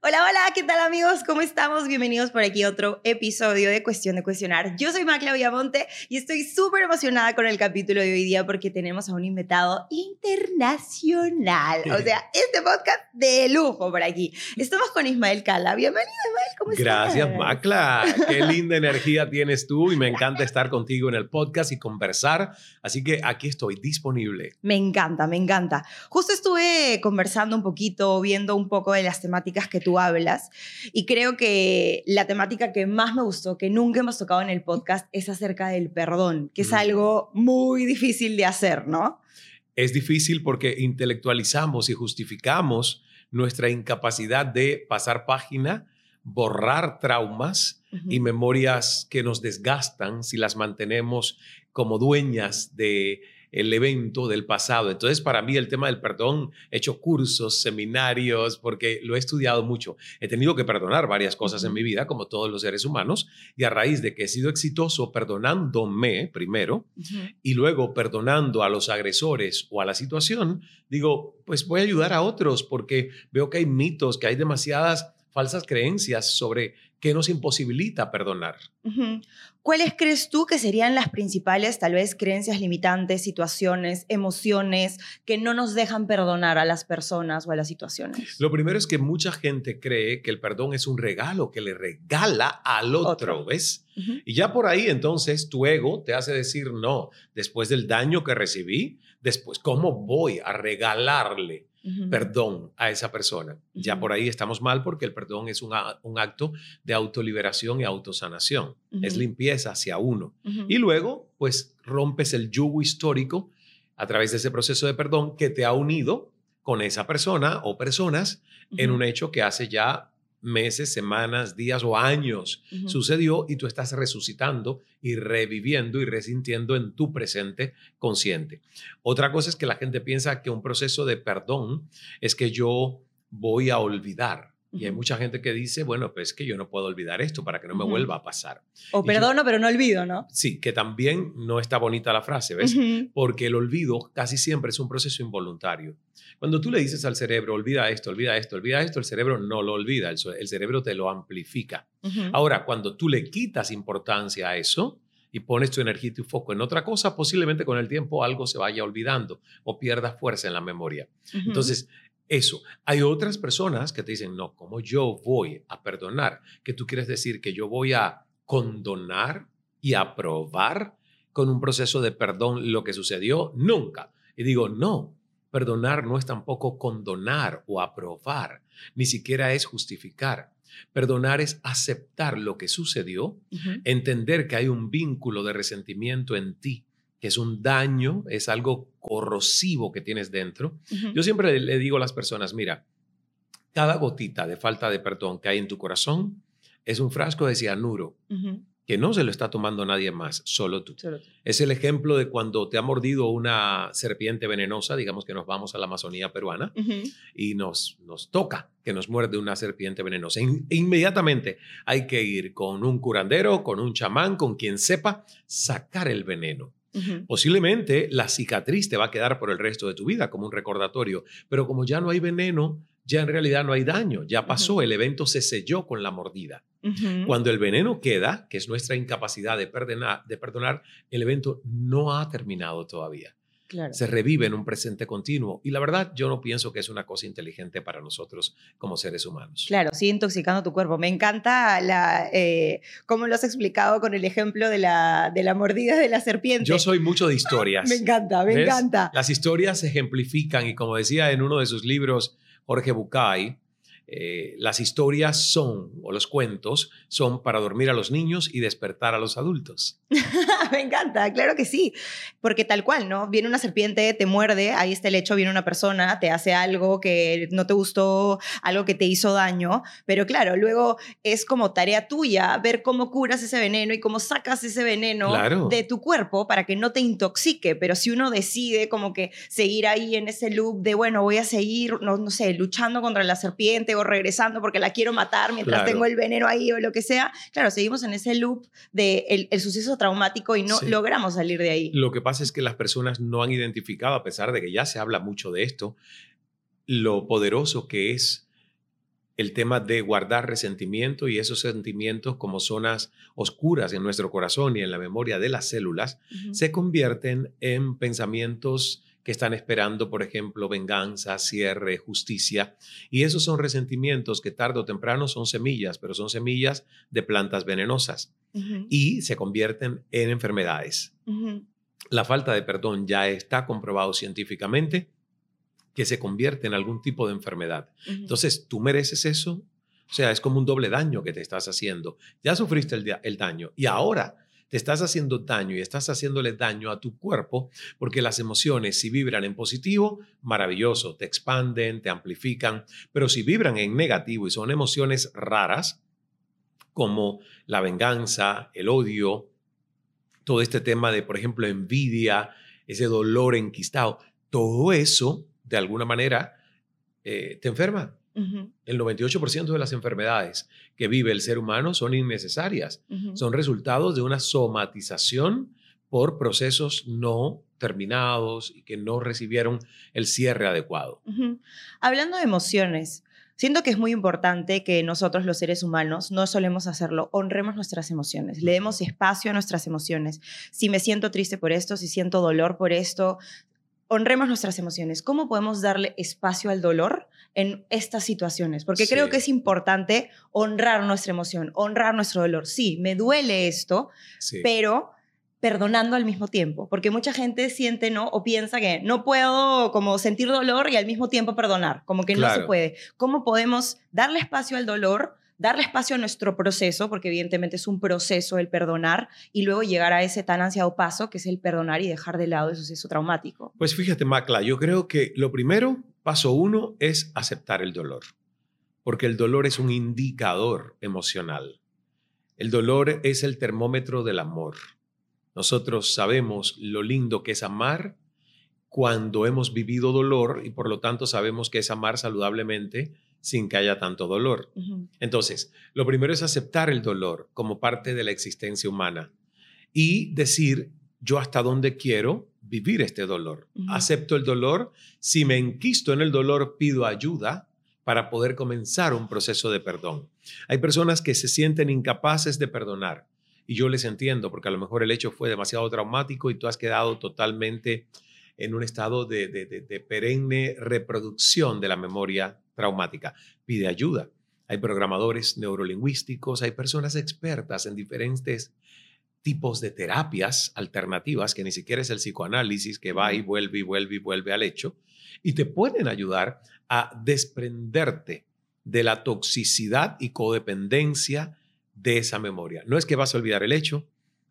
Hola, hola, ¿qué tal amigos? ¿Cómo estamos? Bienvenidos por aquí a otro episodio de Cuestión de Cuestionar. Yo soy Macla Villamonte y estoy súper emocionada con el capítulo de hoy día porque tenemos a un invitado internacional. O sea, este podcast de lujo por aquí. Estamos con Ismael Cala. Bienvenido, Ismael, ¿cómo estás? Gracias, Macla. Qué linda energía tienes tú y me encanta estar contigo en el podcast y conversar. Así que aquí estoy disponible. Me encanta, me encanta. Justo estuve conversando un poquito, viendo un poco de las temáticas que tú tú hablas. Y creo que la temática que más me gustó, que nunca hemos tocado en el podcast, es acerca del perdón, que es algo muy difícil de hacer, ¿no? Es difícil porque intelectualizamos y justificamos nuestra incapacidad de pasar página, borrar traumas y memorias que nos desgastan si las mantenemos como dueñas de el evento del pasado. Entonces, para mí el tema del perdón, he hecho cursos, seminarios, porque lo he estudiado mucho. He tenido que perdonar varias cosas en mi vida, como todos los seres humanos, y a raíz de que he sido exitoso perdonándome primero y luego perdonando a los agresores o a la situación, digo, pues voy a ayudar a otros porque veo que hay mitos, que hay demasiadas falsas creencias sobre qué nos imposibilita perdonar. ¿Cuáles crees tú que serían las principales, tal vez, creencias limitantes, situaciones, emociones que no nos dejan perdonar a las personas o a las situaciones? Lo primero es que mucha gente cree que el perdón es un regalo que le regala al otro, ¿ves? Y ya por ahí entonces tu ego te hace decir, no, después del daño que recibí, después, ¿cómo voy a regalarle perdón a esa persona. Ya por ahí estamos mal porque el perdón es un, acto de autoliberación y autosanación. Es limpieza hacia uno. Y luego, pues rompes el yugo histórico a través de ese proceso de perdón que te ha unido con esa persona o personas en un hecho que hace ya meses, semanas, días o años sucedió y tú estás resucitando y reviviendo y resintiendo en tu presente consciente. Otra cosa es que la gente piensa que un proceso de perdón es que yo voy a olvidar. Y hay mucha gente que dice, bueno, pues que yo no puedo olvidar esto para que no me vuelva a pasar. O perdono, pero no olvido, ¿no? Sí, que también no está bonita la frase, ¿ves? Porque el olvido casi siempre es un proceso involuntario. Cuando tú le dices al cerebro, olvida esto, olvida esto, olvida esto, el cerebro no lo olvida, el, cerebro te lo amplifica. Ahora, cuando tú le quitas importancia a eso, y pones tu energía y tu foco en otra cosa, posiblemente con el tiempo algo se vaya olvidando o pierdas fuerza en la memoria. Entonces, eso. Hay otras personas que te dicen, no, ¿cómo yo voy a perdonar? Que tú quieres decir que yo voy a condonar y aprobar con un proceso de perdón lo que sucedió. Nunca. Y digo, no, perdonar no es tampoco condonar o aprobar, ni siquiera es justificar. Perdonar es aceptar lo que sucedió, entender que hay un vínculo de resentimiento en ti que es un daño, es algo corrosivo que tienes dentro. Yo siempre le, digo a las personas, mira, cada gotita de falta de perdón que hay en tu corazón es un frasco de cianuro que no se lo está tomando nadie más, solo tú. Es el ejemplo de cuando te ha mordido una serpiente venenosa, digamos que nos vamos a la Amazonía peruana y nos, nos toca que nos muerde una serpiente venenosa. inmediatamente hay que ir con un curandero, con un chamán, con quien sepa sacar el veneno. Posiblemente la cicatriz te va a quedar por el resto de tu vida como un recordatorio, pero como ya no hay veneno, ya en realidad no hay daño, ya pasó, el evento se selló con la mordida. Cuando el veneno queda, que es nuestra incapacidad de perdonar, de perdonar, el evento no ha terminado todavía se revive en un presente continuo. Y la verdad, yo no pienso que es una cosa inteligente para nosotros como seres humanos. Claro, sí, intoxicando tu cuerpo. Me encanta la, eh, cómo lo has explicado con el ejemplo de la, de la mordida de la serpiente. Yo soy mucho de historias. me encanta, me encanta. Las historias se ejemplifican y como decía en uno de sus libros, Jorge Bucay, eh, las historias son, o los cuentos, son para dormir a los niños y despertar a los adultos. Me encanta, claro que sí, porque tal cual, ¿no? Viene una serpiente, te muerde, ahí está el hecho, viene una persona, te hace algo que no te gustó, algo que te hizo daño, pero claro, luego es como tarea tuya ver cómo curas ese veneno y cómo sacas ese veneno de tu cuerpo para que no te intoxique, pero si uno decide como que seguir ahí en ese loop de, bueno, voy a seguir, no, no sé, luchando contra la serpiente regresando porque la quiero matar mientras tengo el veneno ahí o lo que sea. Claro, seguimos en ese loop de el, suceso traumático y no logramos salir de ahí. Lo que pasa es que las personas no han identificado, a pesar de que ya se habla mucho de esto, lo poderoso que es el tema de guardar resentimiento y esos sentimientos como zonas oscuras en nuestro corazón y en la memoria de las células se convierten en pensamientos que están esperando, por ejemplo, venganza, cierre, justicia. Y esos son resentimientos que tarde o temprano son semillas, pero son semillas de plantas venenosas y se convierten en enfermedades. La falta de perdón ya está comprobado científicamente que se convierte en algún tipo de enfermedad. Entonces, ¿tú mereces eso? O sea, es como un doble daño que te estás haciendo. Ya sufriste el, el daño y ahora te estás haciendo daño y estás haciéndole daño a tu cuerpo porque las emociones, si vibran en positivo, maravilloso, te expanden, te amplifican, pero si vibran en negativo y son emociones raras, como la venganza, el odio, todo este tema de, por ejemplo, envidia, ese dolor enquistado, todo eso, de alguna manera, eh, te enferma. El 98% de las enfermedades que vive el ser humano son innecesarias, son resultados de una somatización por procesos no terminados y que no recibieron el cierre adecuado. Hablando de emociones, siento que es muy importante que nosotros los seres humanos no solemos hacerlo, honremos nuestras emociones, le demos espacio a nuestras emociones. Si me siento triste por esto, si siento dolor por esto, honremos nuestras emociones. ¿Cómo podemos darle espacio al dolor en estas situaciones? Porque creo que es importante honrar nuestra emoción, honrar nuestro dolor. Sí, me duele esto, pero perdonando al mismo tiempo, porque mucha gente siente, ¿no? O piensa que no puedo como sentir dolor y al mismo tiempo perdonar, como que no se puede. ¿Cómo podemos darle espacio al dolor? darle espacio a nuestro proceso, porque evidentemente es un proceso el perdonar, y luego llegar a ese tan ansiado paso que es el perdonar y dejar de lado el suceso traumático. Pues fíjate, Macla, yo creo que lo primero, paso uno, es aceptar el dolor, porque el dolor es un indicador emocional. El dolor es el termómetro del amor. Nosotros sabemos lo lindo que es amar cuando hemos vivido dolor y por lo tanto sabemos que es amar saludablemente sin que haya tanto dolor. Entonces, lo primero es aceptar el dolor como parte de la existencia humana y decir, yo hasta dónde quiero vivir este dolor. Acepto el dolor, si me enquisto en el dolor, pido ayuda para poder comenzar un proceso de perdón. Hay personas que se sienten incapaces de perdonar y yo les entiendo porque a lo mejor el hecho fue demasiado traumático y tú has quedado totalmente en un estado de, de perenne reproducción de la memoria traumática. Pide ayuda. Hay programadores neurolingüísticos, hay personas expertas en diferentes tipos de terapias alternativas, que ni siquiera es el psicoanálisis que va y vuelve y vuelve y vuelve al hecho, y te pueden ayudar a desprenderte de la toxicidad y codependencia de esa memoria. No es que vas a olvidar el hecho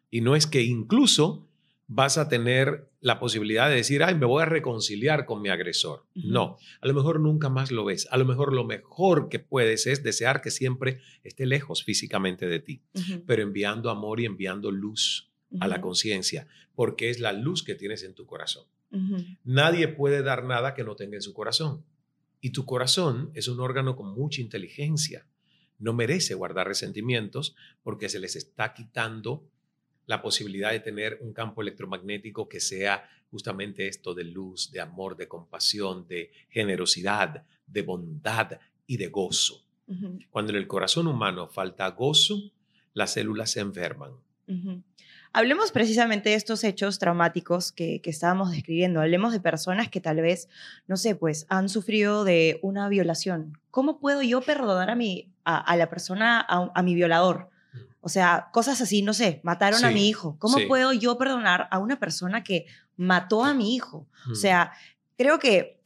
y no es que incluso vas a tener la posibilidad de decir, ay, me voy a reconciliar con mi agresor. No, a lo mejor nunca más lo ves. A lo mejor lo mejor que puedes es desear que siempre esté lejos físicamente de ti, pero enviando amor y enviando luz a la conciencia, porque es la luz que tienes en tu corazón. Nadie puede dar nada que no tenga en su corazón. Y tu corazón es un órgano con mucha inteligencia. No merece guardar resentimientos porque se les está quitando la posibilidad de tener un campo electromagnético que sea justamente esto de luz, de amor, de compasión, de generosidad, de bondad y de gozo. Cuando en el corazón humano falta gozo, las células se enferman. Hablemos precisamente de estos hechos traumáticos que, estábamos describiendo. Hablemos de personas que tal vez, no sé, pues han sufrido de una violación. ¿Cómo puedo yo perdonar a, mi, a, la persona, a mi violador? O sea, cosas así, no sé, mataron a mi hijo. ¿Cómo puedo yo perdonar a una persona que mató a mi hijo? O sea, creo que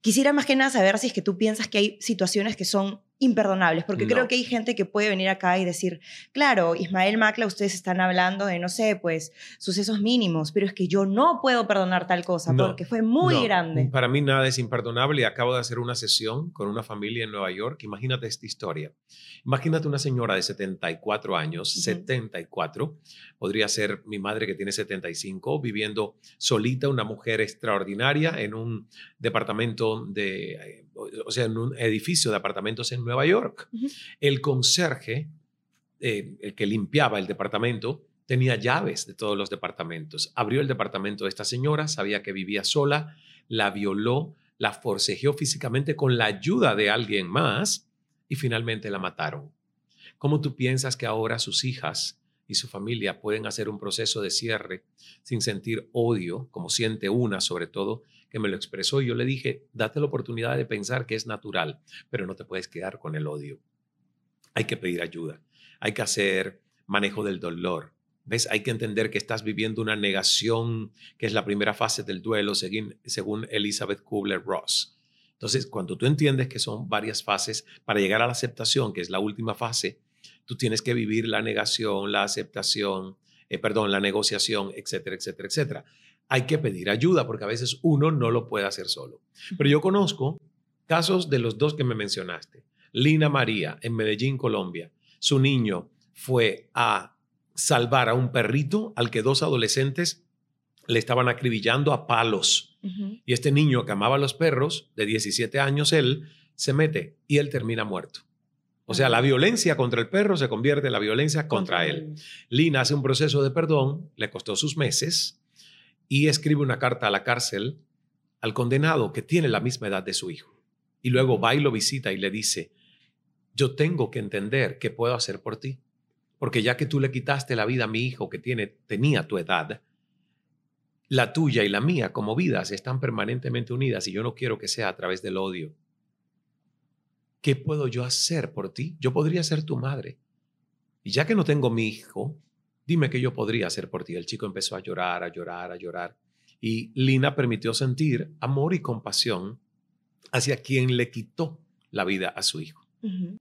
quisiera más que nada saber si es que tú piensas que hay situaciones que son imperdonables, porque creo que hay gente que puede venir acá y decir, claro, Ismael Macla, ustedes están hablando de, no sé, pues, sucesos mínimos, pero es que yo no puedo perdonar tal cosa porque fue muy grande. Para mí nada es imperdonable. Acabo de hacer una sesión con una familia en Nueva York. Imagínate esta historia. Imagínate una señora de 74 años, 74, podría ser mi madre que tiene 75, viviendo solita, una mujer extraordinaria en un departamento de eh, o sea, en un edificio de apartamentos en Nueva York. El conserje, eh, el que limpiaba el departamento, tenía llaves de todos los departamentos. Abrió el departamento de esta señora, sabía que vivía sola, la violó, la forcejeó físicamente con la ayuda de alguien más y finalmente la mataron. ¿Cómo tú piensas que ahora sus hijas y su familia pueden hacer un proceso de cierre sin sentir odio, como siente una sobre todo, que me lo expresó y yo le dije, date la oportunidad de pensar que es natural, pero no te puedes quedar con el odio. Hay que pedir ayuda, hay que hacer manejo del dolor. ¿Ves? Hay que entender que estás viviendo una negación, que es la primera fase del duelo, según, según Elizabeth Kubler-Ross. Entonces, cuando tú entiendes que son varias fases, para llegar a la aceptación, que es la última fase, tú tienes que vivir la negación, la aceptación, eh, perdón, la negociación, etcétera, etcétera, etcétera hay que pedir ayuda porque a veces uno no lo puede hacer solo. Pero yo conozco casos de los dos que me mencionaste. Lina María en Medellín, Colombia. Su niño fue a salvar a un perrito al que dos adolescentes le estaban acribillando a palos. Y este niño que amaba a los perros, de 17 años él, se mete y él termina muerto. O sea, la violencia contra el perro se convierte en la violencia contra, contra él. Lina hace un proceso de perdón, le costó sus meses, y escribe una carta a la cárcel al condenado que tiene la misma edad de su hijo. Y luego va y lo visita y le dice, yo tengo que entender qué puedo hacer por ti, porque ya que tú le quitaste la vida a mi hijo que tiene, tenía tu edad, la tuya y la mía como vidas están permanentemente unidas y yo no quiero que sea a través del odio. ¿Qué puedo yo hacer por ti? Yo podría ser tu madre. Y ya que no tengo mi hijo, dime qué yo podría hacer por ti. El chico empezó a llorar, a llorar, a llorar. Y Lina permitió sentir amor y compasión hacia quien le quitó la vida a su hijo.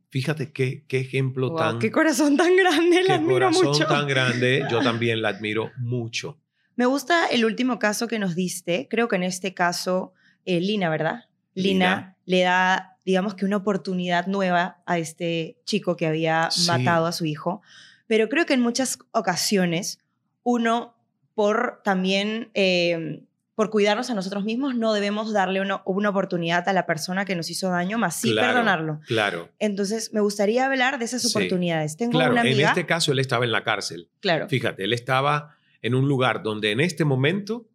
Fíjate qué, qué ejemplo tan... Qué corazón tan grande, la admiro mucho. corazón tan grande, yo también la admiro mucho. Me gusta el último caso que nos diste. Creo que en este caso, eh, Lina, ¿verdad? Lina, le da, digamos que una oportunidad nueva a este chico que había matado a su hijo pero creo que en muchas ocasiones uno, por también, em, por cuidarnos a nosotros mismos, no debemos darle una, una, oportunidad a la persona que nos hizo daño, más sí perdonarlo. Claro. Entonces, me gustaría hablar de esas oportunidades. Tengo claro, una amiga, en este caso él estaba en la cárcel. Claro. Fíjate, él estaba en un lugar donde en este momento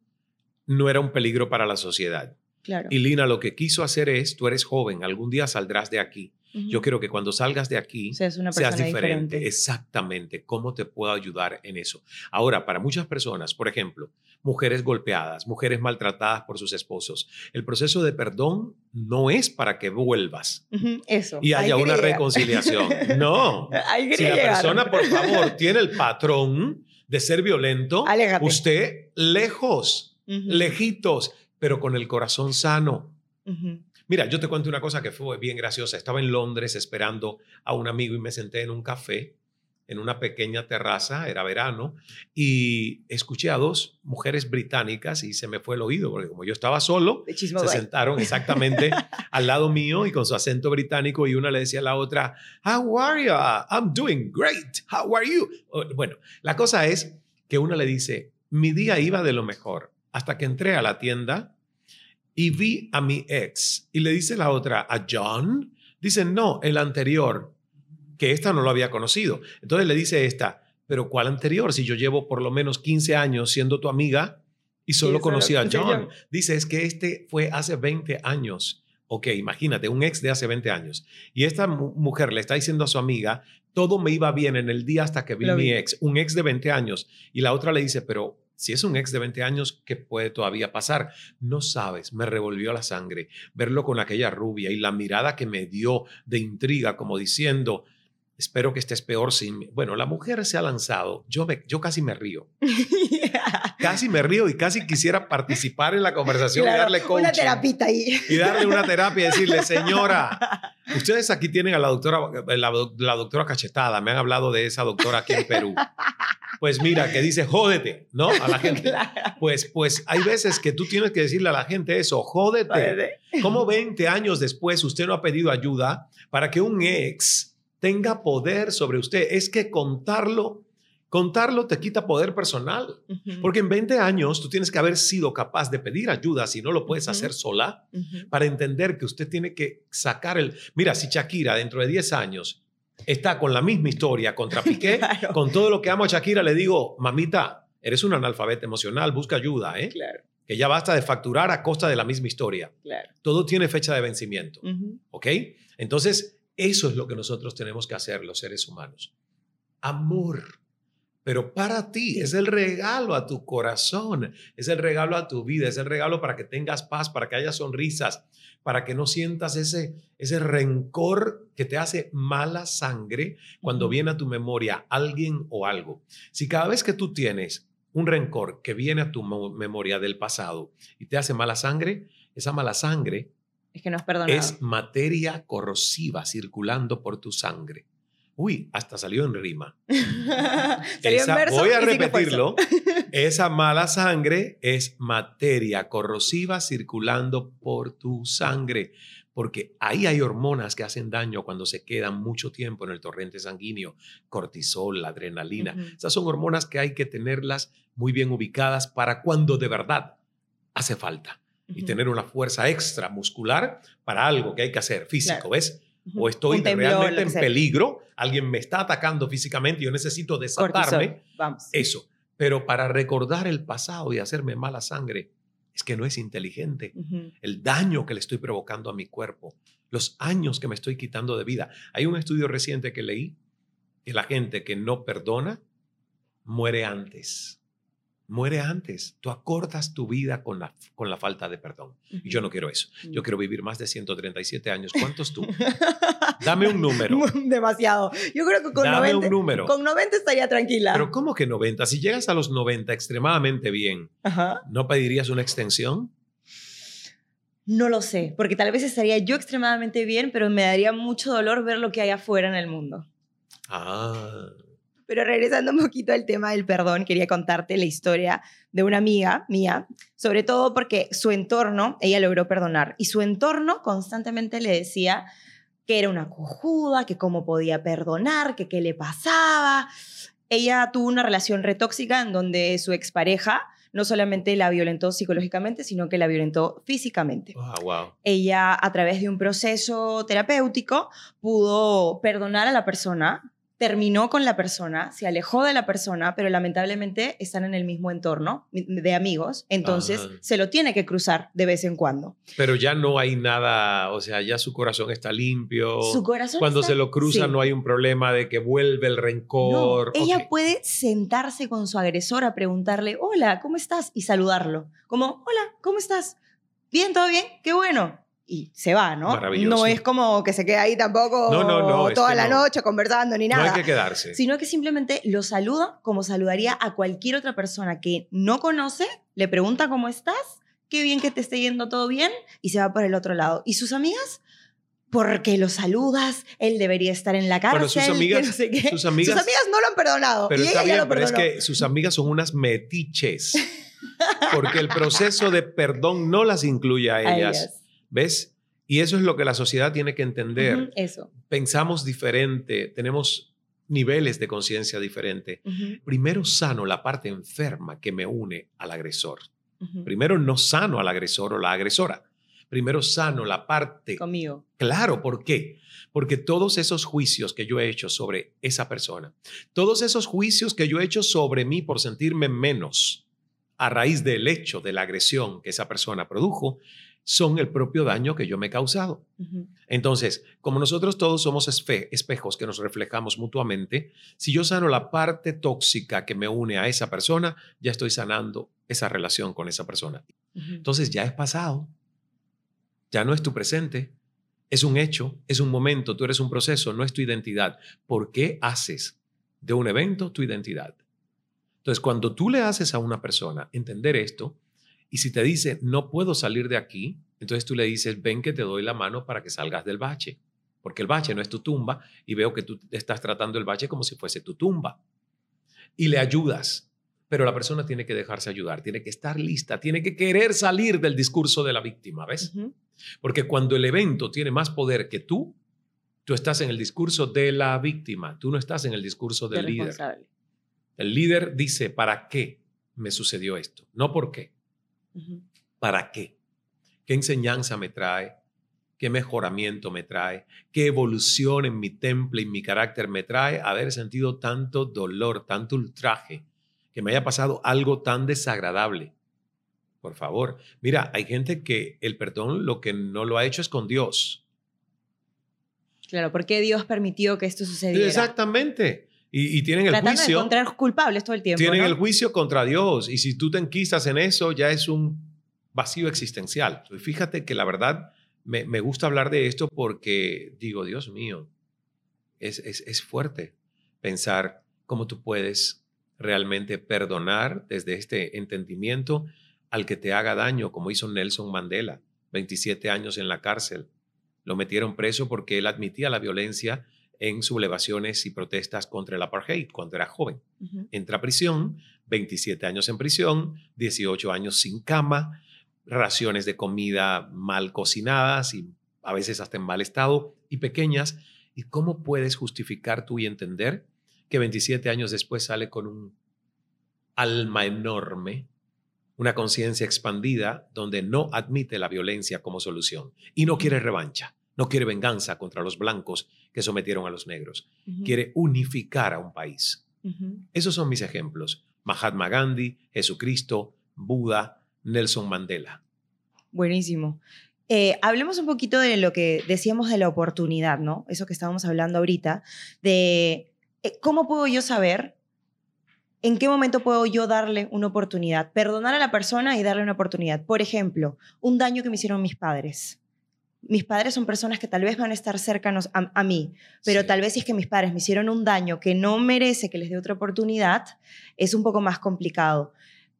no era un peligro para la sociedad. Claro. Y Lina lo que quiso hacer es, tú eres joven, algún día saldrás de aquí. Yo quiero que cuando salgas de aquí seas, una seas diferente. diferente. Exactamente. ¿Cómo te puedo ayudar en eso? Ahora, para muchas personas, por ejemplo, mujeres golpeadas, mujeres maltratadas por sus esposos, el proceso de perdón no es para que vuelvas eso, y haya una reconciliación. No. si la persona, por favor, tiene el patrón de ser violento, usted lejos, lejitos, pero con el corazón sano. Mira, yo te cuento una cosa que fue bien graciosa. Estaba en Londres esperando a un amigo y me senté en un café, en una pequeña terraza, era verano, y escuché a dos mujeres británicas y se me fue el oído, porque como yo estaba solo, se sentaron exactamente al lado mío y con su acento británico y una le decía a la otra, How are you? I'm doing great. How are you? Bueno, la cosa es que una le dice, mi día iba de lo mejor hasta que entré a la tienda y vi a mi ex. Y le dice la otra, ¿a John? Dice, no, el anterior, que esta no lo había conocido. Entonces le dice esta, pero ¿cuál anterior? Si yo llevo por lo menos 15 años siendo tu amiga y solo conocí a John. Dice, es que este fue hace 20 años. Ok, imagínate, un ex de hace 20 años. Y esta mujer le está diciendo a su amiga, todo me iba bien en el día hasta que vi a mi ex, un ex de 20 años. Y la otra le dice, pero si es un ex de 20 años, ¿qué puede todavía pasar? No sabes, me revolvió la sangre verlo con aquella rubia y la mirada que me dio de intriga, como diciendo, Espero que estés peor sin mí. Bueno, la mujer se ha lanzado. Yo, me, yo casi me río. Casi me río y casi quisiera participar en la conversación y darle coaching. Una terapita ahí. Y darle una terapia y decirle, señora, ustedes aquí tienen a la doctora, la, la doctora cachetada. Me han hablado de esa doctora aquí en Perú. Pues mira, que dice, jódete, ¿no? A la gente. Pues, pues hay veces que tú tienes que decirle a la gente eso, jódete. ¿Cómo 20 años después usted no ha pedido ayuda para que un ex tenga poder sobre usted. Es que contarlo, contarlo te quita poder personal. Porque en 20 años tú tienes que haber sido capaz de pedir ayuda si no lo puedes hacer sola para entender que usted tiene que sacar el... Mira, si Shakira dentro de 10 años está con la misma historia contra Piqué, con todo lo que amo a Shakira, le digo, mamita, eres un analfabeta emocional, busca ayuda, ¿eh? Claro. Que ya basta de facturar a costa de la misma historia. Claro. Todo tiene fecha de vencimiento. ¿Ok? Entonces, eso es lo que nosotros tenemos que hacer los seres humanos. Amor. Pero para ti es el regalo a tu corazón, es el regalo a tu vida, es el regalo para que tengas paz, para que haya sonrisas, para que no sientas ese, ese rencor que te hace mala sangre cuando viene a tu memoria alguien o algo. Si cada vez que tú tienes un rencor que viene a tu memoria del pasado y te hace mala sangre, esa mala sangre es que no es Es materia corrosiva circulando por tu sangre. Uy, hasta salió en rima. voy a repetirlo. esa mala sangre es materia corrosiva circulando por tu sangre, porque ahí hay hormonas que hacen daño cuando se quedan mucho tiempo en el torrente sanguíneo, cortisol, adrenalina. Esas son hormonas que hay que tenerlas muy bien ubicadas para cuando de verdad hace falta y tener una fuerza extra muscular para algo que hay que hacer físico, ¿ves? O estoy realmente en peligro, alguien me está atacando físicamente y yo necesito desatarme. Vamos. Eso. Pero para recordar el pasado y hacerme mala sangre, es que no es inteligente. El daño que le estoy provocando a mi cuerpo, los años que me estoy quitando de vida. Hay un estudio reciente que leí que la gente que no perdona muere antes muere antes. Tú acortas tu vida con la, con la falta de perdón. Y yo no quiero eso. Yo mm. quiero vivir más de 137 años. ¿Cuántos tú? Dame un número. Demasiado. Yo creo que con Dame 90, un número. Con 90 estaría tranquila. Pero ¿cómo que 90? Si llegas a los 90 extremadamente bien, ¿no pedirías una extensión? No lo sé, porque tal vez estaría yo extremadamente bien, pero me daría mucho dolor ver lo que hay afuera en el mundo. Ah. Pero regresando un poquito al tema del perdón, quería contarte la historia de una amiga mía, sobre todo porque su entorno, ella logró perdonar, y su entorno constantemente le decía que era una cojuda, que cómo podía perdonar, que qué le pasaba. Ella tuvo una relación retóxica en donde su expareja no solamente la violentó psicológicamente, sino que la violentó físicamente. wow. Ella, a través de un proceso terapéutico, pudo perdonar a la persona, terminó con la persona, se alejó de la persona, pero lamentablemente están en el mismo entorno de amigos, entonces se lo tiene que cruzar de vez en cuando. Pero ya no hay nada, o sea, ya su corazón está limpio. Su corazón Cuando se lo cruza no hay un problema de que vuelve el rencor. ella puede sentarse con su agresor a preguntarle, hola, ¿cómo estás? Y saludarlo. Como, hola, ¿cómo estás? Bien, todo bien, qué bueno y se va, ¿no? No es como que se quede ahí tampoco toda la noche conversando ni nada. No hay que quedarse. Sino que simplemente lo saluda como saludaría a cualquier otra persona que no conoce, le pregunta cómo estás, qué bien que te esté yendo todo bien y se va por el otro lado. ¿Y sus amigas? Porque lo saludas, él debería estar en la cárcel. Bueno, sus amigas, sus amigas, sus amigas no lo han perdonado. Pero y está bien, pero es que sus amigas son unas metiches. Porque el proceso de perdón no las incluye a ellas. ¿Ves? Y eso es lo que la sociedad tiene que entender. eso. Pensamos diferente, tenemos niveles de conciencia diferente. Primero sano la parte enferma que me une al agresor. Primero no sano al agresor o la agresora. Primero sano la parte... Conmigo. Claro, ¿por qué? Porque todos esos juicios que yo he hecho sobre esa persona, todos esos juicios que yo he hecho sobre mí por sentirme menos a raíz del hecho de la agresión que esa persona produjo, son el propio daño que yo me he causado. Entonces, como nosotros todos somos espejos que nos reflejamos mutuamente, si yo sano la parte tóxica que me une a esa persona, ya estoy sanando esa relación con esa persona. Entonces, ya es pasado, ya no es tu presente, Es un hecho, es un momento, tú eres un proceso, no es tu identidad. ¿Por qué haces de un evento tu identidad? Entonces, cuando tú le haces a una persona entender esto, y si te dice, no puedo salir de aquí, entonces tú le dices, ven que te doy la mano para que salgas del bache, porque el bache no es tu tumba y veo que tú estás tratando el bache como si fuese tu tumba. Y le ayudas, pero la persona tiene que dejarse ayudar, tiene que estar lista, tiene que querer salir del discurso de la víctima, ¿ves? Porque cuando el evento tiene más poder que tú, tú estás en el discurso de la víctima, tú no estás en el discurso del líder. El líder dice, ¿para qué me sucedió esto? No por qué. ¿Para qué? ¿Qué enseñanza me trae? ¿Qué mejoramiento me trae? ¿Qué evolución en mi temple y mi carácter me trae haber sentido tanto dolor, tanto ultraje, que me haya pasado algo tan desagradable? Por favor, mira, hay gente que el perdón lo que no lo ha hecho es con Dios. Claro, ¿por qué Dios permitió que esto sucediera? Exactamente. Y, tienen el Tratando juicio. de encontrar culpables todo el tiempo. Tienen el juicio contra Dios. Y si tú te enquistas en eso, ya es un vacío existencial. Y fíjate que la verdad, me, me, gusta hablar de esto porque digo, Dios mío, es, es, es fuerte pensar cómo tú puedes realmente perdonar desde este entendimiento al que te haga daño, como hizo Nelson Mandela, 27 años en la cárcel. Lo metieron preso porque él admitía la violencia en sublevaciones y protestas contra el apartheid cuando era joven. Entra a prisión, 27 años en prisión, 18 años sin cama, raciones de comida mal cocinadas y a veces hasta en mal estado y pequeñas. ¿Y cómo puedes justificar tú y entender que 27 años después sale con un alma enorme, una conciencia expandida donde no admite la violencia como solución y no quiere revancha? No quiere venganza contra los blancos que sometieron a los negros. Quiere unificar a un país. Esos son mis ejemplos. Mahatma Gandhi, Jesucristo, Buda, Nelson Mandela. Buenísimo. Eh, hablemos un poquito de lo que decíamos de la oportunidad, ¿no? Eso que estábamos hablando ahorita, de eh, cómo puedo yo saber en qué momento puedo yo darle una oportunidad, perdonar a la persona y darle una oportunidad. Por ejemplo, un daño que me hicieron mis padres mis padres son personas que tal vez van a estar cercanos a, mí, pero tal vez si es que mis padres me hicieron un daño que no merece que les dé otra oportunidad, es un poco más complicado.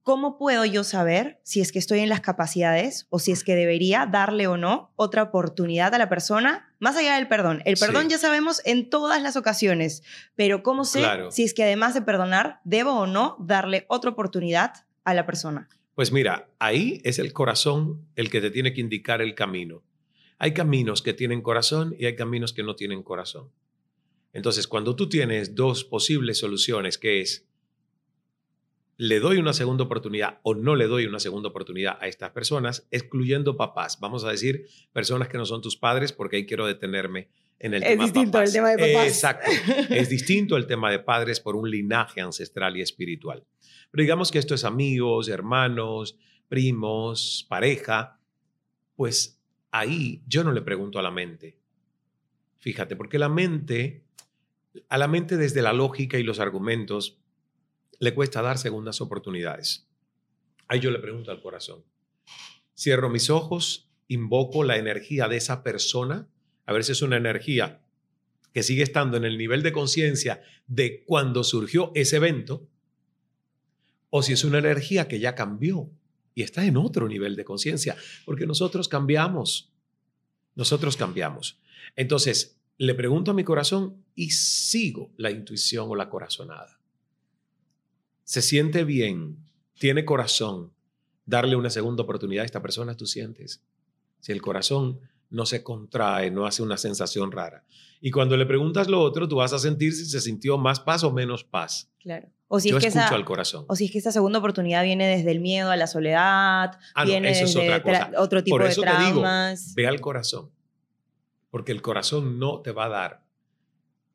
¿Cómo puedo yo saber si es que estoy en las capacidades o si es que debería darle o no otra oportunidad a la persona, más allá del perdón? El perdón ya sabemos en todas las ocasiones, pero ¿cómo sé si es que además de perdonar, debo o no darle otra oportunidad a la persona? Pues mira, ahí es el corazón el que te tiene que indicar el camino. Hay caminos que tienen corazón y hay caminos que no tienen corazón. Entonces, cuando tú tienes dos posibles soluciones, que es, le doy una segunda oportunidad o no le doy una segunda oportunidad a estas personas, excluyendo papás, vamos a decir personas que no son tus padres, porque ahí quiero detenerme en el tema Es distinto el tema de papás. Exacto. es distinto el tema de padres por un linaje ancestral y espiritual. Pero digamos que esto es amigos, hermanos, primos, pareja, pues ahí yo no le pregunto a la mente. Fíjate, porque la mente, a la mente desde la lógica y los argumentos, le cuesta dar segundas oportunidades. Ahí yo le pregunto al corazón. Cierro mis ojos, invoco la energía de esa persona, a ver si es una energía que sigue estando en el nivel de conciencia de cuando surgió ese evento, o si es una energía que ya cambió y está en otro nivel de conciencia, porque nosotros cambiamos. Nosotros cambiamos. Entonces, le pregunto a mi corazón y sigo la intuición o la corazonada. Se siente bien, tiene corazón, darle una segunda oportunidad a esta persona, tú sientes. Si el corazón no se contrae, no hace una sensación rara. Y cuando le preguntas lo otro, tú vas a sentir si se sintió más paz o menos paz. Claro. O si Yo es que esa, al corazón. O si es que esta segunda oportunidad viene desde el miedo a la soledad, Ah, no, viene es otra cosa. otro tipo Por de eso te digo, traumas. ve al corazón. Porque el corazón no te va a dar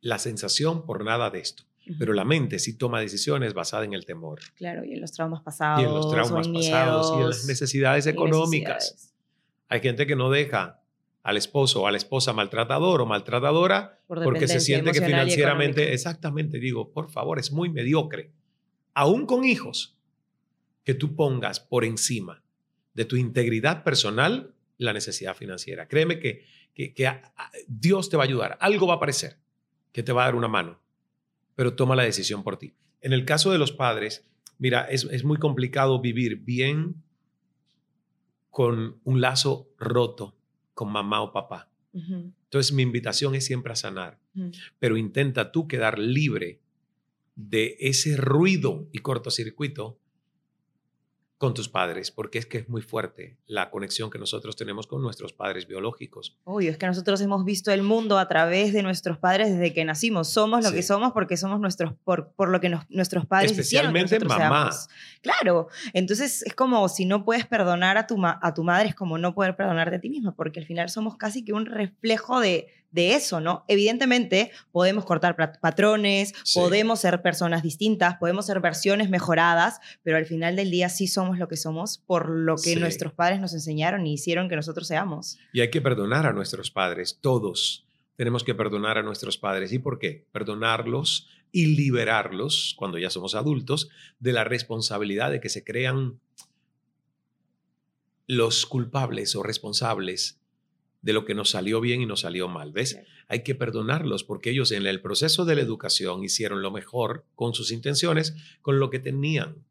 la sensación por nada de esto. Pero la mente sí toma decisiones basadas en el temor Claro, y en los traumas pasados. y en los traumas pasados y en las miedos, necesidades económicas. necesidades. Hay gente que no deja al esposo o a la esposa maltratador o maltratadora Por porque se siente que financieramente, exactamente, digo, por favor, es muy mediocre. Aún con hijos, que tú pongas por encima de tu integridad personal la necesidad financiera. Créeme que, que, Dios te va a ayudar, algo va a aparecer que te va a dar una mano, pero toma la decisión por ti. En el caso de los padres, mira, es, muy complicado vivir bien con un lazo roto con mamá o papá. Entonces mi invitación es siempre a sanar, pero intenta tú quedar libre de ese ruido y cortocircuito con tus padres, porque es que es muy fuerte la conexión que nosotros tenemos con nuestros padres biológicos. Uy, es que nosotros hemos visto el mundo a través de nuestros padres desde que nacimos. Somos lo que somos porque somos nuestros, por, por lo que nuestros padres Especialmente hicieron mamá. Claro, entonces es como si no puedes perdonar a tu, a tu madre, es como no poder perdonarte a ti misma, porque al final somos casi que un reflejo de, de eso, ¿no? Evidentemente podemos cortar patrones, podemos ser personas distintas, podemos ser versiones mejoradas, pero al final del día sí somos lo que somos por lo que nuestros padres nos enseñaron y hicieron que nosotros seamos. Y hay que perdonar a nuestros padres, todos tenemos que perdonar a nuestros padres. ¿Y por qué? Perdonarlos y liberarlos, cuando ya somos adultos, de la responsabilidad de que se crean los culpables o responsables de lo que nos salió bien y nos salió mal. ¿Ves? Hay que perdonarlos porque ellos en el proceso de la educación hicieron lo mejor con sus intenciones, con lo que tenían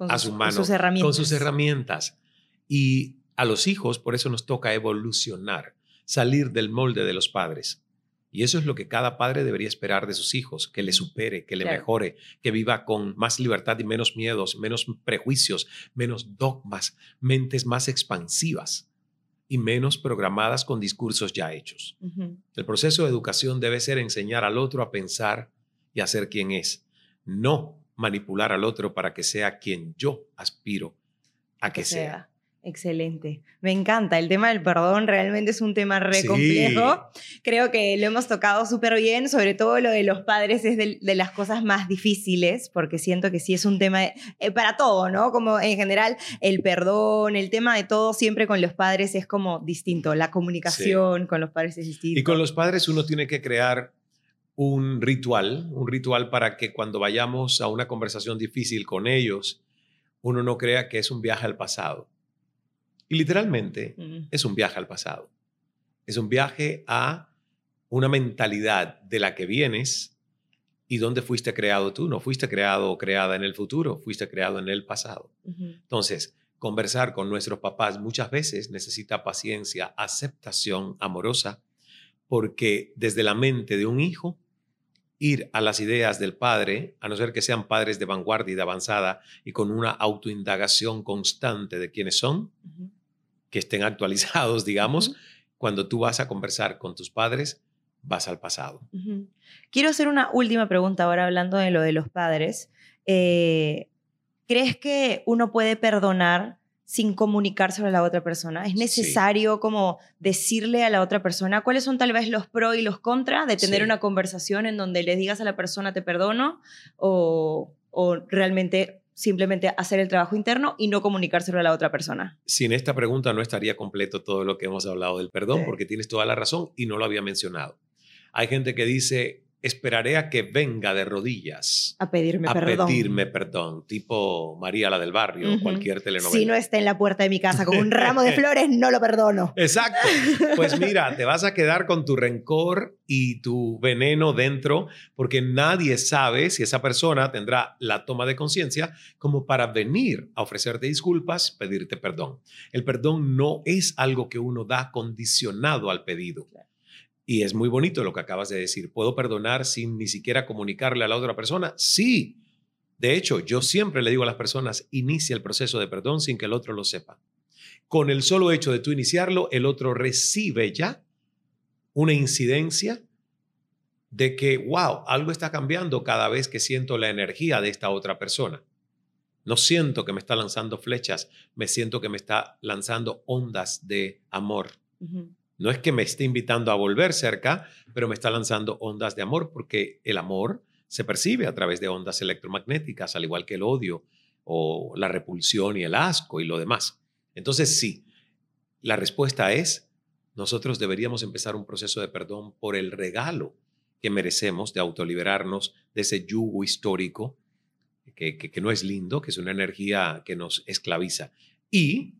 a su mano, con sus, herramientas. con sus herramientas. Y a los hijos, por eso nos toca evolucionar, salir del molde de los padres. Y eso es lo que cada padre debería esperar de sus hijos, que le supere, que le mejore, que viva con más libertad y menos miedos, menos prejuicios, menos dogmas, mentes más expansivas y menos programadas con discursos ya hechos. El proceso de educación debe ser enseñar al otro a pensar y a ser quien es, no manipular al otro para que sea quien yo aspiro a que, sea. Excelente. Me encanta. El tema del perdón realmente es un tema re complejo. Creo que lo hemos tocado súper bien, sobre todo lo de los padres es de, las cosas más difíciles, porque siento que sí es un tema eh, para todo, ¿no? Como en general el perdón, el tema de todo siempre con los padres es como distinto. La comunicación con los padres es distinta. Y con los padres uno tiene que crear un ritual, un ritual para que cuando vayamos a una conversación difícil con ellos, uno no crea que es un viaje al pasado y literalmente es un viaje al pasado. Es un viaje a una mentalidad de la que vienes y dónde fuiste creado tú. No fuiste creado o creada en el futuro, fuiste creado en el pasado. Entonces, conversar con nuestros papás muchas veces necesita paciencia, aceptación amorosa, porque desde la mente de un hijo, ir a las ideas del padre, a no ser que sean padres de vanguardia y de avanzada y con una autoindagación constante de quiénes son, que estén actualizados, digamos, cuando tú vas a conversar con tus padres, vas al pasado. Quiero hacer una última pregunta ahora hablando de lo de los padres. Eh, ¿Crees que uno puede perdonar sin comunicárselo a la otra persona? ¿Es necesario como decirle a la otra persona cuáles son tal vez los pros y los contras de tener una conversación en donde le digas a la persona te perdono o, o realmente simplemente hacer el trabajo interno y no comunicárselo a la otra persona. Sin esta pregunta no estaría completo todo lo que hemos hablado del perdón, porque tienes toda la razón y no lo había mencionado. Hay gente que dice, esperaré a que venga de rodillas. A pedirme perdón. A pedirme perdón, tipo María la del barrio, cualquier telenovela. Si no está en la puerta de mi casa con un ramo de flores, no lo perdono. Exacto. Pues mira, te vas a quedar con tu rencor y tu veneno dentro porque nadie sabe si esa persona tendrá la toma de conciencia como para venir a ofrecerte disculpas, pedirte perdón. El perdón no es algo que uno da condicionado al pedido. Y es muy bonito lo que acabas de decir. ¿Puedo perdonar sin ni siquiera comunicarle a la otra persona? Sí. De hecho, yo siempre le digo a las personas, inicia el proceso de perdón sin que el otro lo sepa. Con el solo hecho de tú iniciarlo, el otro recibe ya una incidencia de que, wow, algo está cambiando cada vez que siento la energía de esta otra persona. No siento que me está lanzando flechas, me siento que me está lanzando ondas de amor. No es que me esté invitando a volver cerca, pero me está lanzando ondas de amor porque el amor se percibe a través de ondas electromagnéticas, al igual que el odio o la repulsión y el asco y lo demás. Entonces, sí, la respuesta es, nosotros deberíamos empezar un proceso de perdón por el regalo que merecemos de autoliberarnos de ese yugo histórico que, que no es lindo, que es una energía que nos esclaviza. Y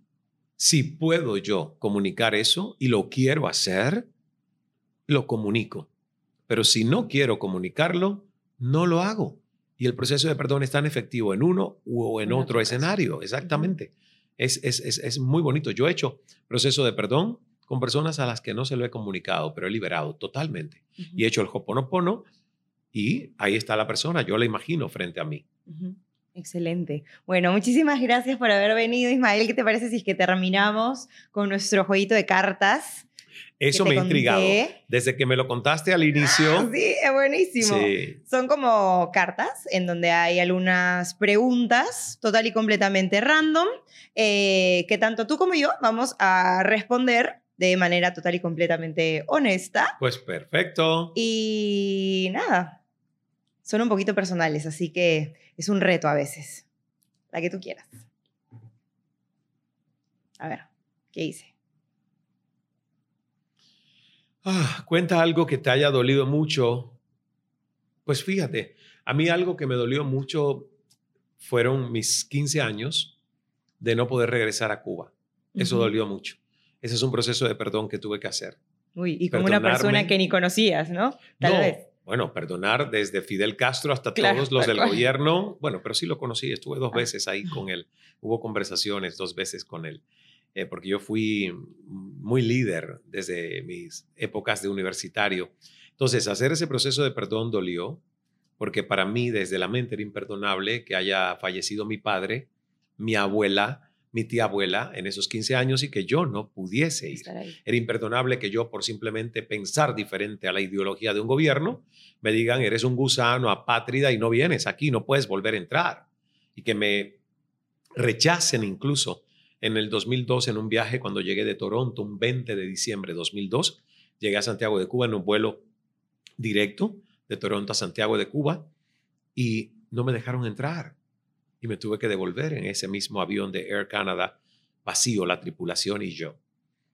Si puedo yo comunicar eso y lo quiero hacer, lo comunico. Pero si no quiero comunicarlo, no lo hago. Y el proceso de perdón es tan efectivo en uno o en, otro, escenario. Exactamente. es, es, es, es, muy bonito. Yo he hecho proceso de perdón con personas a las que no se lo he comunicado, pero he liberado totalmente. Y he hecho el hoponopono y ahí está la persona. Yo la imagino frente a mí. Excelente. Bueno, muchísimas gracias por haber venido, Ismael. ¿Qué te parece si es que terminamos con nuestro jueguito de cartas? Eso me ha intrigado. Desde que me lo contaste al inicio. sí, es buenísimo. Son como cartas en donde hay algunas preguntas total y completamente random eh, que tanto tú como yo vamos a responder de manera total y completamente honesta. Pues perfecto. Y nada, son un poquito personales, así que es un reto a veces. La que tú quieras. A ver, ¿qué hice? Ah, cuenta algo que te haya dolido mucho. Pues fíjate, a mí algo que me dolió mucho fueron mis 15 años de no poder regresar a Cuba. Eso dolió mucho. Ese es un proceso de perdón que tuve que hacer. Uy, y como una persona que ni conocías, ¿no? Tal no, vez. Bueno, perdonar desde Fidel Castro hasta todos los del gobierno. Bueno, pero sí lo conocí, estuve dos ah. veces ahí con él. Hubo conversaciones dos veces con él. Eh, porque yo fui muy líder desde mis épocas de universitario. Entonces, hacer ese proceso de perdón dolió, porque para mí desde la mente era imperdonable que haya fallecido mi padre, mi abuela, mi tía abuela en esos 15 años y que yo no pudiese ir. Era imperdonable que yo por simplemente pensar diferente a la ideología de un gobierno me digan, eres un gusano apátrida y no vienes aquí, no puedes volver a entrar. Y que me rechacen incluso en el 2002 en un viaje cuando llegué de Toronto, un 20 de diciembre de 2002, llegué a Santiago de Cuba en un vuelo directo de Toronto a Santiago de Cuba y no me dejaron entrar y me tuve que devolver en ese mismo avión de Air Canada, vacío la tripulación y yo.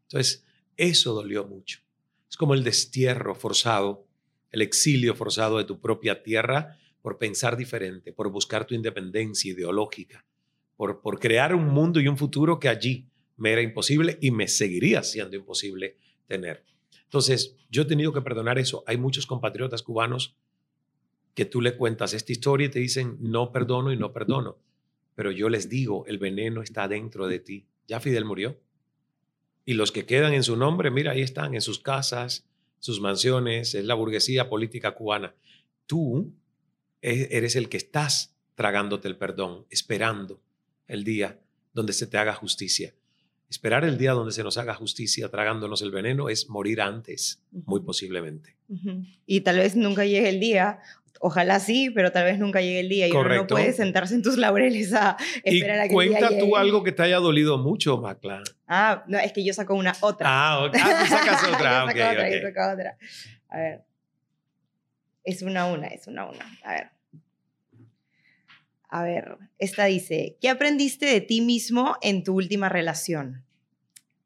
Entonces, eso dolió mucho. Es como el destierro forzado, el exilio forzado de tu propia tierra por pensar diferente, por buscar tu independencia ideológica, por, por crear un mundo y un futuro que allí me era imposible y me seguiría siendo imposible tener. Entonces, yo he tenido que perdonar eso. Hay muchos compatriotas cubanos que tú le cuentas esta historia y te dicen, no perdono y no perdono. Pero yo les digo, el veneno está dentro de ti. Ya Fidel murió. Y los que quedan en su nombre, mira, ahí están, en sus casas, sus mansiones, es la burguesía política cubana. Tú e-, eres el que estás tragándote el perdón, esperando el día donde se te haga justicia. Esperar el día donde se nos haga justicia tragándonos el veneno es morir antes, muy posiblemente. Y tal vez nunca llegue el día, Ojalá sí, pero tal vez nunca llegue el día y uno no puede sentarse en tus laureles a esperar a que cuenta el día tú algo que te haya dolido mucho, Macla. Ah, no, es que yo saco una otra. Ah, okay. ah tú sacas otra. yo saco otra, yo saco otra. A ver. Es una una, es una una. A ver. A ver, esta dice, ¿qué aprendiste de ti mismo en tu última relación?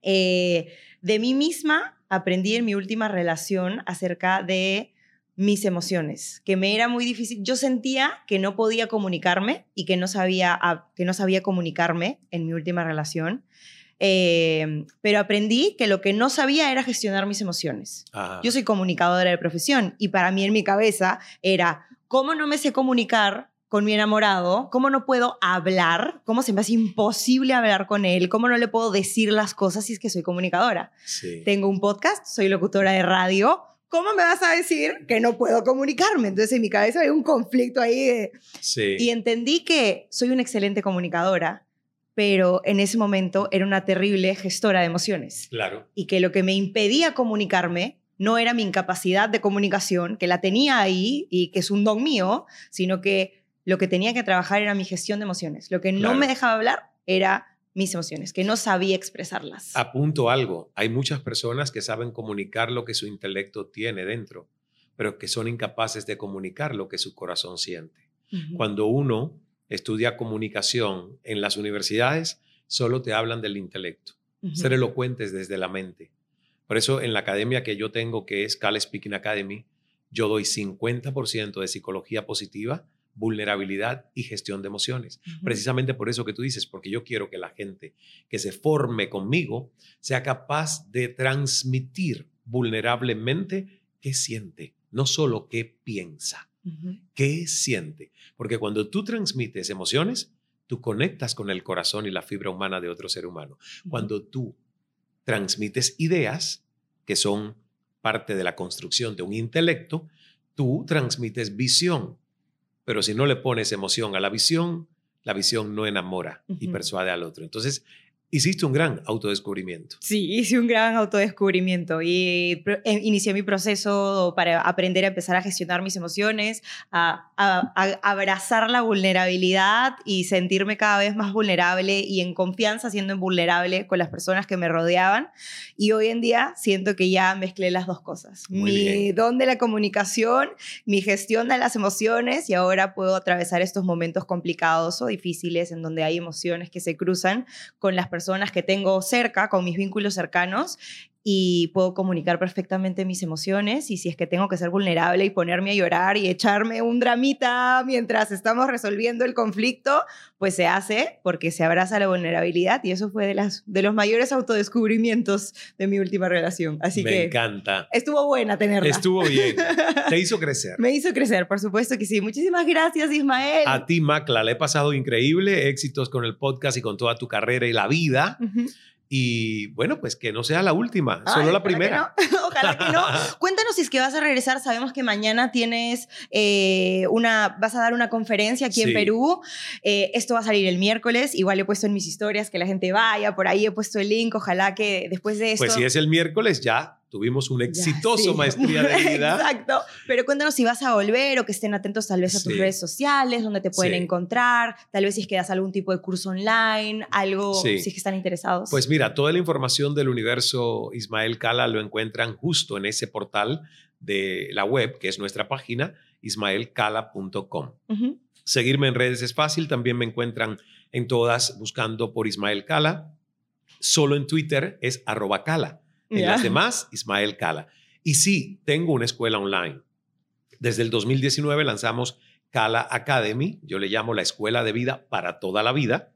Eh, de mí misma aprendí en mi última relación acerca de mis emociones, que me era muy difícil. Yo sentía que no podía comunicarme y que no sabía, que no sabía comunicarme en mi última relación. Em, pero aprendí que lo que no sabía era gestionar mis emociones. Yo soy comunicadora de profesión y para mí en mi cabeza era, ¿cómo no me sé comunicar con mi enamorado? ¿Cómo no puedo hablar? ¿Cómo se me hace imposible hablar con él? ¿Cómo no le puedo decir las cosas si es que soy comunicadora? Tengo un podcast, soy locutora de radio, ¿cómo me vas a decir que no puedo comunicarme? Entonces en mi cabeza hay un conflicto ahí. Sí. Y entendí que soy una excelente comunicadora, pero en ese momento era una terrible gestora de emociones. Claro. Y que lo que me impedía comunicarme no era mi incapacidad de comunicación, que la tenía ahí y que es un don mío, sino que lo que tenía que trabajar era mi gestión de emociones. Lo que no me dejaba hablar era mis emociones, que no sabía expresarlas. Apunto algo, hay muchas personas que saben comunicar lo que su intelecto tiene dentro, pero que son incapaces de comunicar lo que su corazón siente. Cuando uno estudia comunicación en las universidades, solo te hablan del intelecto, ser elocuentes desde la mente. Por eso en la academia que yo tengo, que es Cal Speaking Academy, yo doy 50% de psicología positiva, vulnerabilidad y gestión de emociones. Precisamente por eso que tú dices, porque yo quiero que la gente que se forme conmigo sea capaz de transmitir vulnerablemente qué siente, no solo qué piensa, qué siente. Porque cuando tú transmites emociones, tú conectas con el corazón y la fibra humana de otro ser humano. Cuando tú transmites ideas, que son parte de la construcción de un intelecto, tú transmites visión. Pero si no le pones emoción a la visión, la visión no enamora y persuade al otro. Entonces, Hiciste un gran autodescubrimiento. Sí, hice un gran autodescubrimiento y eh, inicié mi proceso para aprender a empezar a gestionar mis emociones, a, abrazar la vulnerabilidad y sentirme cada vez más vulnerable y en confianza siendo vulnerable con las personas que me rodeaban. Y hoy en día siento que ya mezclé las dos cosas. mi don de la comunicación, mi gestión de las emociones y ahora puedo atravesar estos momentos complicados o difíciles en donde hay emociones que se cruzan con las personas personas que tengo cerca, con mis vínculos cercanos, y puedo comunicar perfectamente mis emociones y si es que tengo que ser vulnerable y ponerme a llorar y echarme un dramita mientras estamos resolviendo el conflicto, pues se hace porque se abraza la vulnerabilidad y eso fue de, las, de los mayores autodescubrimientos de mi última relación. Así Me que encanta. Estuvo buena tenerla. Estuvo bien. Te hizo crecer. Me hizo crecer, por supuesto que sí. Muchísimas gracias, Ismael. A ti, Macla, le he pasado increíble. Éxitos con el podcast y con toda tu carrera y la vida. Y bueno, pues que no sea la última, solo la primera. Ojalá que no. Cuéntanos si es que vas a regresar. Sabemos que mañana tienes eh, una, vas a dar una conferencia aquí en Perú. Eh, esto va a salir el miércoles. Igual he puesto en mis historias que la gente vaya. Por ahí he puesto el link. Ojalá que después de esto. Pues si es el miércoles, ya tuvimos un exitoso maestría de vida. Exacto. Pero cuéntanos si vas a volver o que estén atentos tal vez a tus redes sociales, donde te pueden encontrar, tal vez si es que das algún tipo de curso online, algo, si es que están interesados. Pues mira, toda la información del universo Ismael Cala lo encuentran justo en ese portal de la web, que es nuestra página, ismaelcala.com. Seguirme en redes es fácil, también me encuentran en todas buscando por Ismael Cala. Solo en Twitter es arroba Cala. En las demás, Ismael Cala. Y sí, tengo una escuela online. Desde el 2019 lanzamos Cala Academy, yo le llamo la escuela de vida para toda la vida,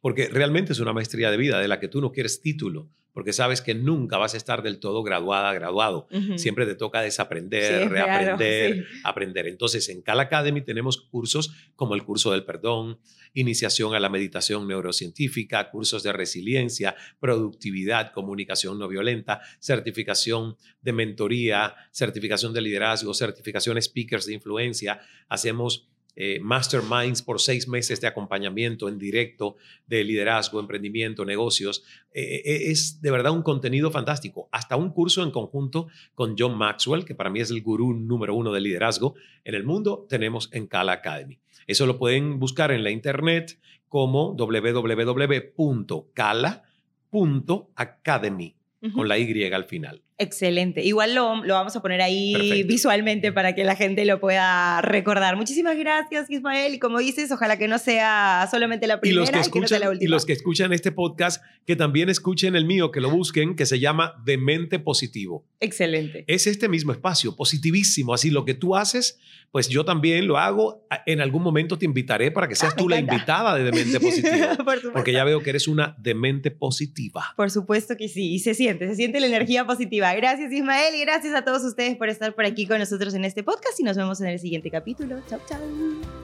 porque realmente es una maestría de vida de la que tú no quieres título, porque sabes que nunca vas a estar del todo graduada, graduado. Siempre te toca desaprender, reaprender, aprender. Entonces, en Cal Academy tenemos cursos como el curso del perdón, iniciación a la meditación neurocientífica, cursos de resiliencia, productividad, comunicación no violenta, certificación de mentoría, certificación de liderazgo, certificación speakers de influencia. Hacemos eh, masterminds por seis meses de acompañamiento en directo de liderazgo, emprendimiento, negocios. Eh, eh, es de verdad un contenido fantástico. Hasta un curso en conjunto con John Maxwell, que para mí es el gurú número uno de liderazgo en el mundo, tenemos en Cala Academy. Eso lo pueden buscar en la internet como www.cala.academy, con la Y al final. Excelente. Igual lo, vamos a poner ahí visualmente para que la gente lo pueda recordar. Muchísimas gracias, Ismael. Y como dices, ojalá que no sea solamente la primera y, los que, escuchan, la última. Y los que escuchan este podcast, que también escuchen el mío, que lo busquen, que se llama Demente Positivo. Excelente. Es este mismo espacio, positivísimo. Así lo que tú haces, pues yo también lo hago. En algún momento te invitaré para que seas ah, tú la invitada de Demente Positivo. porque ya veo que eres una demente positiva. Por supuesto que sí. Y se siente, se siente la energía positiva. Gracias Ismael y gracias a todos ustedes por estar por aquí con nosotros en este podcast y nos vemos en el siguiente capítulo. Chao, chao.